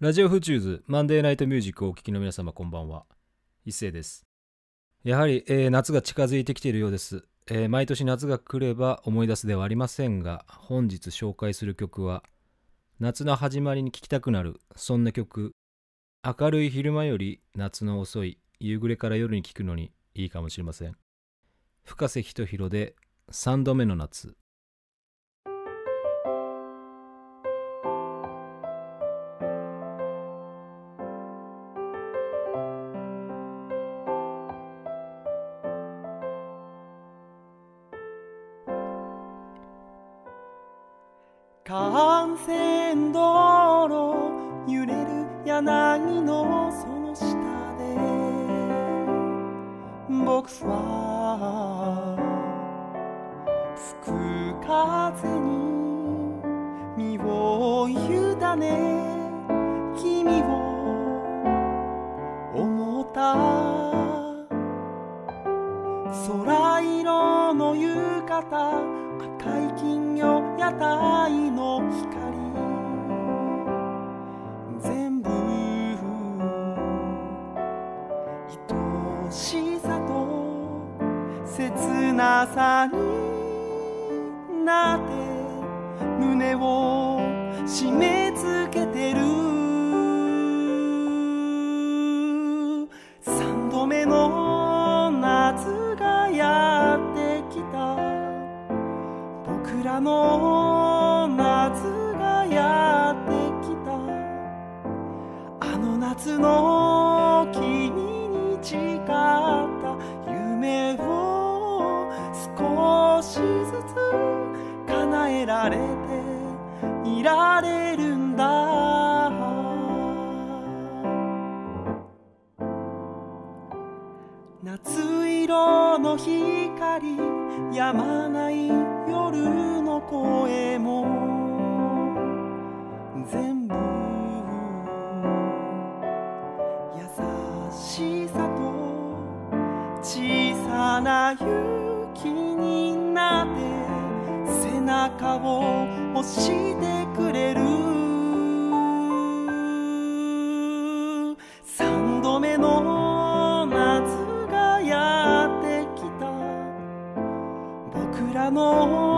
ラジオフチューズマンデーナイトミュージックをお聴きの皆様こんばんは。一斉です。やはり、えー夏が近づいてきているようです、えー毎年夏が来れば思い出すではありませんが、本日紹介する曲は、夏の始まりに聴きたくなる、そんな曲。明るい昼間より夏の遅い夕暮れから夜に聴くのにいいかもしれません。深瀬人寛で3度目の夏。幹線道路揺れる柳のその下で僕は吹く風に身を委ね君を空色の浴衣赤い金魚屋台の光。全部愛しさと切なさになって胸をらの夏がやってきた。あの夏の君に誓った。夢を少しずつ叶えられていられるんだ。夏色の光止まない夜の声も全部優しさと小さな雪になって背中を押してくれる。三度目の夏がやってきた。僕らの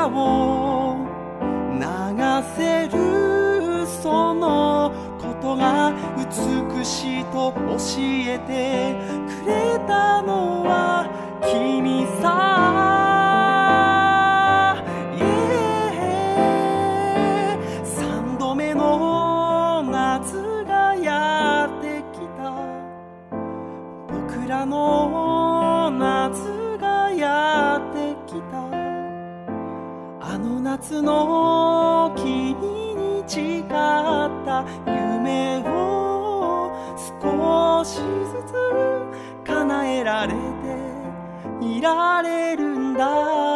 涙を流せるそのことが美しいと教えてくれたのは君さ。夏の君に誓った夢を少しずつ叶えられていられるんだ。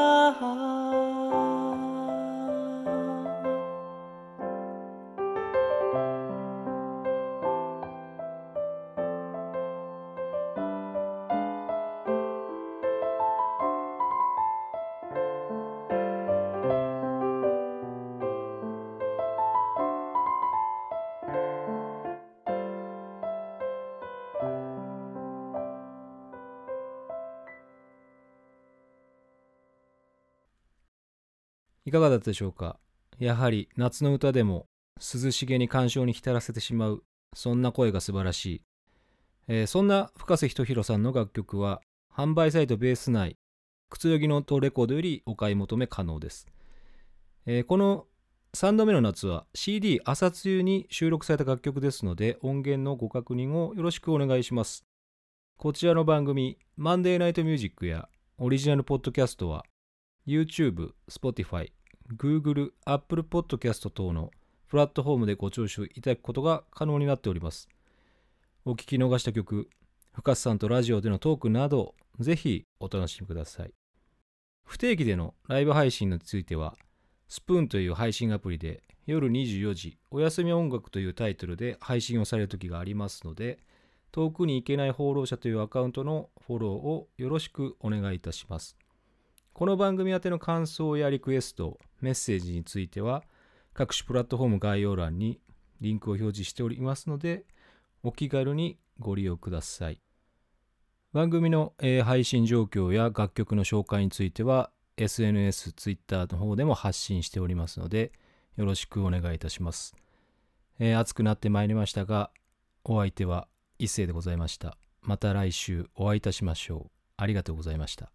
いかがだったでしょうか？やはり夏の歌でも涼しげに感傷に浸らせてしまうそんな声が素晴らしい、えーそんな深瀬仁弘さんの楽曲は販売サイトベース内くつろぎの音レコードよりお買い求め可能です、えーこの3度目の夏は CD 朝露に収録された楽曲ですので音源のご確認をよろしくお願いします。こちらの番組マンデーナイトミュージックやオリジナルポッドキャストは YouTube、Spotify、Google、Apple Podcast 等のプラットフォームでご聴取いただくことが可能になっております。お聞き逃した曲、深津さんとラジオでのトークなど、ぜひお楽しみください。不定期でのライブ配信については、スプーンという配信アプリで夜24時お休み音楽というタイトルで配信をされる時がありますので、遠くに行けない放浪者というアカウントのフォローをよろしくお願いいたします。この番組宛ての感想やリクエスト、メッセージについては、各種プラットフォーム概要欄にリンクを表示しておりますので、お気軽にご利用ください。番組の、配信状況や楽曲の紹介については、SNS、Twitter の方でも発信しておりますので、よろしくお願いいたします。えー暑くなってまいりましたが、お相手は一世でございました。また来週お会いいたしましょう。ありがとうございました。